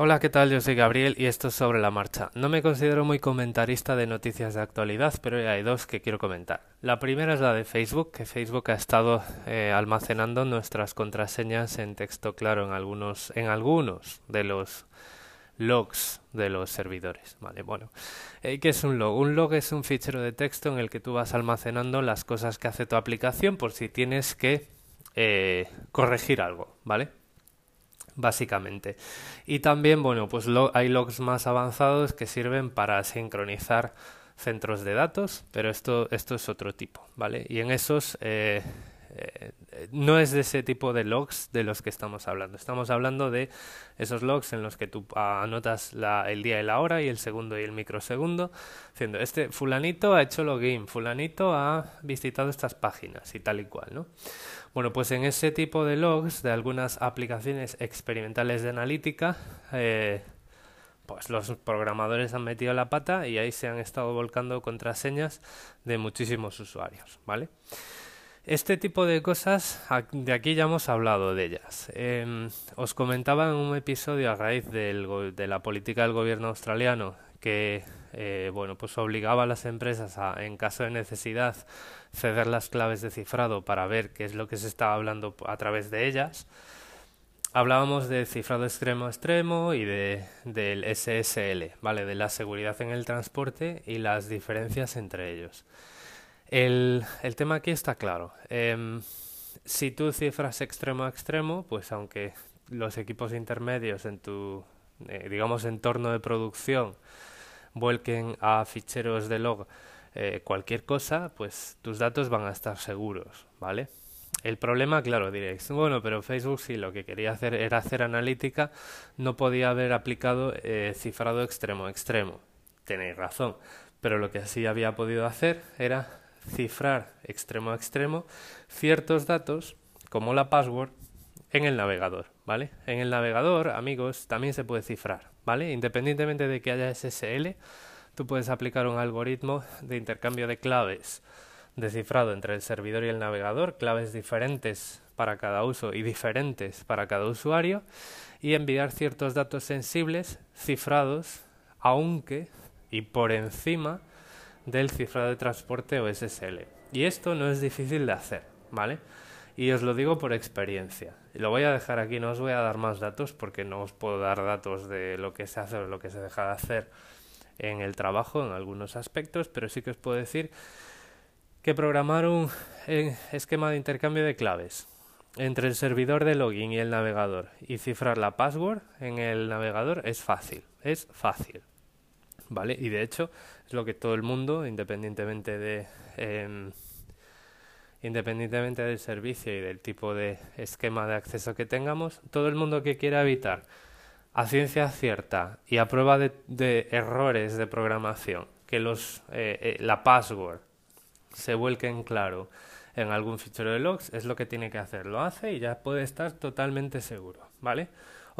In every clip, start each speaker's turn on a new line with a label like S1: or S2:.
S1: Hola, ¿qué tal? Yo soy Gabriel y esto es sobre la marcha. No me considero muy comentarista de noticias de actualidad, pero hay dos que quiero comentar. La primera es la de Facebook, que Facebook ha estado eh, almacenando nuestras contraseñas en texto claro en algunos, en algunos de los logs de los servidores. Vale, bueno, eh, ¿qué es un log? Un log es un fichero de texto en el que tú vas almacenando las cosas que hace tu aplicación por si tienes que eh, corregir algo, ¿vale? Básicamente. Y también, bueno, pues hay logs más avanzados que sirven para sincronizar centros de datos, pero esto, esto es otro tipo, ¿vale? Y en esos eh, eh, no es de ese tipo de logs de los que estamos hablando. Estamos hablando de esos logs en los que tú anotas la, el día y la hora y el segundo y el microsegundo, diciendo, este fulanito ha hecho login, fulanito ha visitado estas páginas y tal y cual, ¿no? Bueno, pues en ese tipo de logs de algunas aplicaciones experimentales de analítica, eh, pues los programadores han metido la pata y ahí se han estado volcando contraseñas de muchísimos usuarios, ¿vale? Este tipo de cosas, de aquí ya hemos hablado de ellas. Em, os comentaba en un episodio a raíz de la política del gobierno australiano que eh, bueno, pues obligaba a las empresas a, en caso de necesidad, ceder las claves de cifrado para ver qué es lo que se estaba hablando a través de ellas. Hablábamos de cifrado extremo a extremo y de, del SSL, ¿vale? De la seguridad en el transporte y las diferencias entre ellos. El, el tema aquí está claro. Em, si tú cifras extremo a extremo, pues aunque los equipos intermedios en tu, eh, digamos, entorno de producción vuelquen a ficheros de log eh, cualquier cosa, pues tus datos van a estar seguros, ¿vale? El problema, claro, diréis, bueno, pero Facebook sí lo que quería hacer era hacer analítica, no podía haber aplicado eh, cifrado extremo a extremo. Tenéis razón, pero lo que sí había podido hacer era cifrar extremo a extremo ciertos datos, como la password, en el navegador, ¿vale? En el navegador, amigos, también se puede cifrar, ¿vale? Independientemente de que haya SSL, tú puedes aplicar un algoritmo de intercambio de claves de cifrado entre el servidor y el navegador, claves diferentes para cada uso y diferentes para cada usuario, y enviar ciertos datos sensibles cifrados, aunque y por encima del cifrado de transporte o SSL. Y esto no es difícil de hacer, ¿vale? Y os lo digo por experiencia. Lo voy a dejar aquí, no os voy a dar más datos porque no os puedo dar datos de lo que se hace o lo que se deja de hacer en el trabajo en algunos aspectos, pero sí que os puedo decir que programar un eh, esquema de intercambio de claves entre el servidor de login y el navegador y cifrar la password en el navegador es fácil, es fácil. ¿Vale? Y de hecho es lo que todo el mundo, independientemente de em, independientemente del servicio y del tipo de esquema de acceso que tengamos, todo el mundo que quiera evitar a ciencia cierta y a prueba de, errores de programación que los eh, eh, la password se vuelque en claro en algún fichero de logs es lo que tiene que hacer lo hace y ya puede estar totalmente seguro vale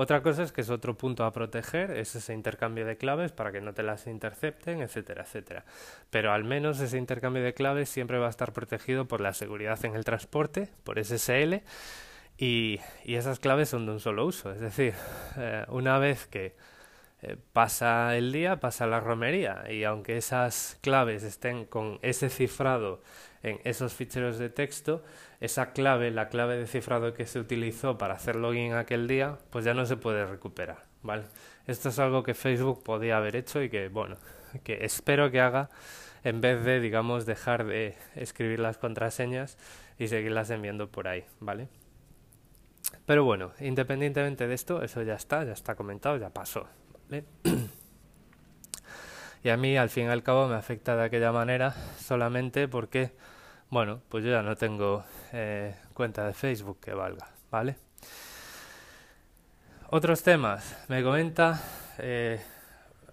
S1: otra cosa es que es otro punto a proteger, es ese intercambio de claves para que no te las intercepten, etcétera, etcétera. Pero al menos ese intercambio de claves siempre va a estar protegido por la seguridad en el transporte, por SSL, y, y esas claves son de un solo uso. Es decir, eh, una vez que eh, pasa el día, pasa la romería, y aunque esas claves estén con ese cifrado en esos ficheros de texto, esa clave, la clave de cifrado que se utilizó para hacer login aquel día, pues ya no se puede recuperar, ¿vale? Esto es algo que Facebook podía haber hecho y que, bueno, que espero que haga en vez de, digamos, dejar de escribir las contraseñas y seguirlas enviando por ahí, ¿vale? Pero bueno, independientemente de esto, eso ya está, ya está comentado, ya pasó, ¿vale? y a mí, al fin y al cabo, me afecta de aquella manera solamente porque bueno, pues yo ya no tengo eh, cuenta de Facebook que valga, ¿vale? Otros temas. Me comenta eh,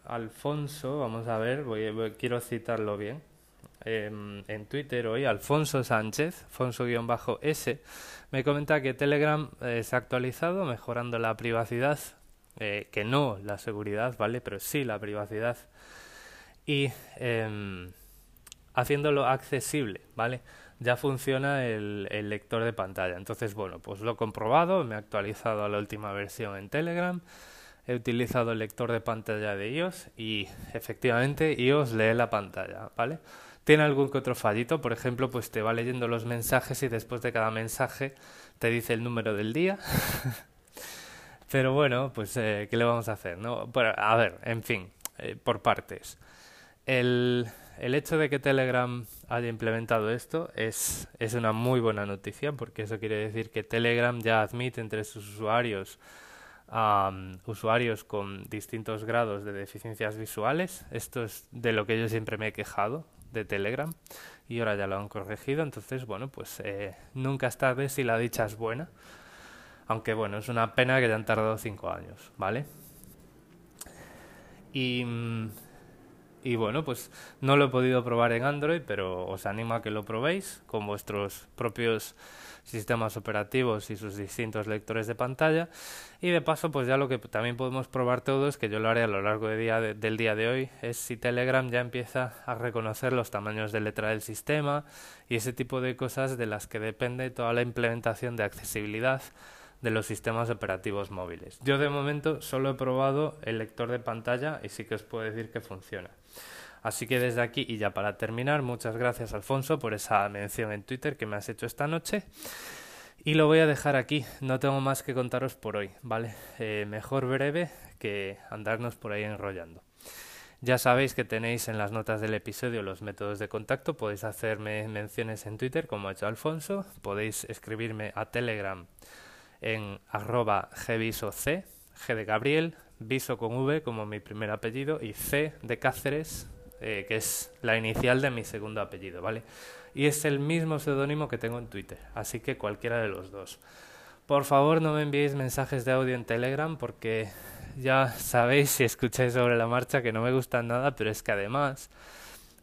S1: Alfonso, vamos a ver, voy, quiero citarlo bien. Em, en Twitter hoy, Alfonso Sánchez, Alfonso-S, me comenta que Telegram eh, se ha actualizado mejorando la privacidad, que no la seguridad, ¿vale? Pero sí la privacidad. Y em, haciéndolo accesible, ¿vale? Ya funciona el, el, lector de pantalla. Entonces, bueno, pues lo he comprobado, me he actualizado a la última versión en Telegram. he utilizado el lector de pantalla de iOS y efectivamente iOS lee la pantalla, ¿vale? Tiene algún que otro fallito, por ejemplo, pues te va leyendo los mensajes y después de cada mensaje te dice el número del día. Pero bueno, pues eh, ¿qué le vamos a hacer? No? a ver, en fin, eh, por partes. El, el hecho de que Telegram haya implementado esto es, es una muy buena noticia porque eso quiere decir que Telegram ya admite entre sus usuarios usuarios con distintos grados de deficiencias visuales. Esto es de lo que yo siempre me he quejado de Telegram y ahora ya lo han corregido. Entonces, bueno, pues eh, nunca es tarde si la dicha es buena. Aunque bueno, es una pena que ya han tardado cinco años, ¿vale? Y, mm, y bueno, pues no lo he podido probar en Android, pero os animo a que lo probéis con vuestros propios sistemas operativos y sus distintos lectores de pantalla. Y de paso, pues ya lo que también podemos probar todos, que yo lo haré a lo largo de día del día de hoy, es si Telegram ya empieza a reconocer los tamaños de letra del sistema y ese tipo de cosas de las que depende toda la implementación de accesibilidad de los sistemas operativos móviles. Yo de momento solo he probado el lector de pantalla y sí que os puedo decir que funciona. Así que desde aquí y ya para terminar, muchas gracias Alfonso por esa mención en Twitter que me has hecho esta noche. Y lo voy a dejar aquí, no tengo más que contaros por hoy, ¿vale? Eh, mejor breve que andarnos por ahí enrollando. Ya sabéis que tenéis en las notas del episodio los métodos de contacto, podéis hacerme menciones en Twitter como ha hecho Alfonso, podéis escribirme a Telegram en arroba gvisoc, G de Gabriel, viso con V como mi primer apellido y C de Cáceres eh, que es la inicial de mi segundo apellido, ¿vale? Y es el mismo seudónimo que tengo en Twitter, así que cualquiera de los dos. Por favor, no me enviéis mensajes de audio en Telegram porque ya sabéis si escucháis sobre la marcha que no me gustan nada, pero es que además,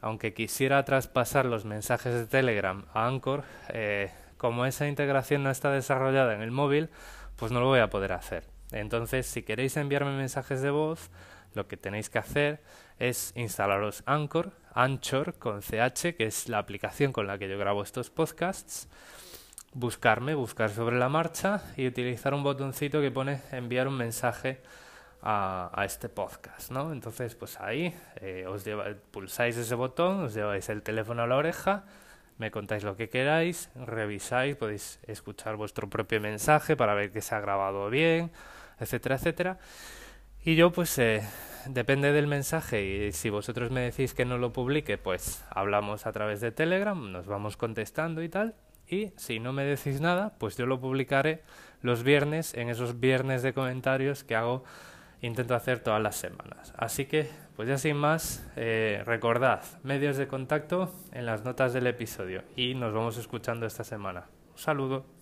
S1: aunque quisiera traspasar los mensajes de Telegram a Anchor, eh, como esa integración no está desarrollada en el móvil, pues no lo voy a poder hacer. Entonces, si queréis enviarme mensajes de voz, lo que tenéis que hacer es instalaros Anchor, Anchor con CH, que es la aplicación con la que yo grabo estos podcasts, buscarme, buscar sobre la marcha y utilizar un botoncito que pone enviar un mensaje a, este podcast, ¿no? Entonces, pues ahí eh, os pulsáis ese botón, os lleváis el teléfono a la oreja, me contáis lo que queráis, revisáis, podéis escuchar vuestro propio mensaje para ver que se ha grabado bien, etcétera, etcétera. Y yo pues eh, depende del mensaje y si vosotros me decís que no lo publique, pues hablamos a través de Telegram, nos vamos contestando y tal. Y si no me decís nada, pues yo lo publicaré los viernes en esos viernes de comentarios que hago, intento hacer todas las semanas. Así que, pues ya sin más, eh, recordad, medios de contacto en las notas del episodio y nos vamos escuchando esta semana. Un saludo.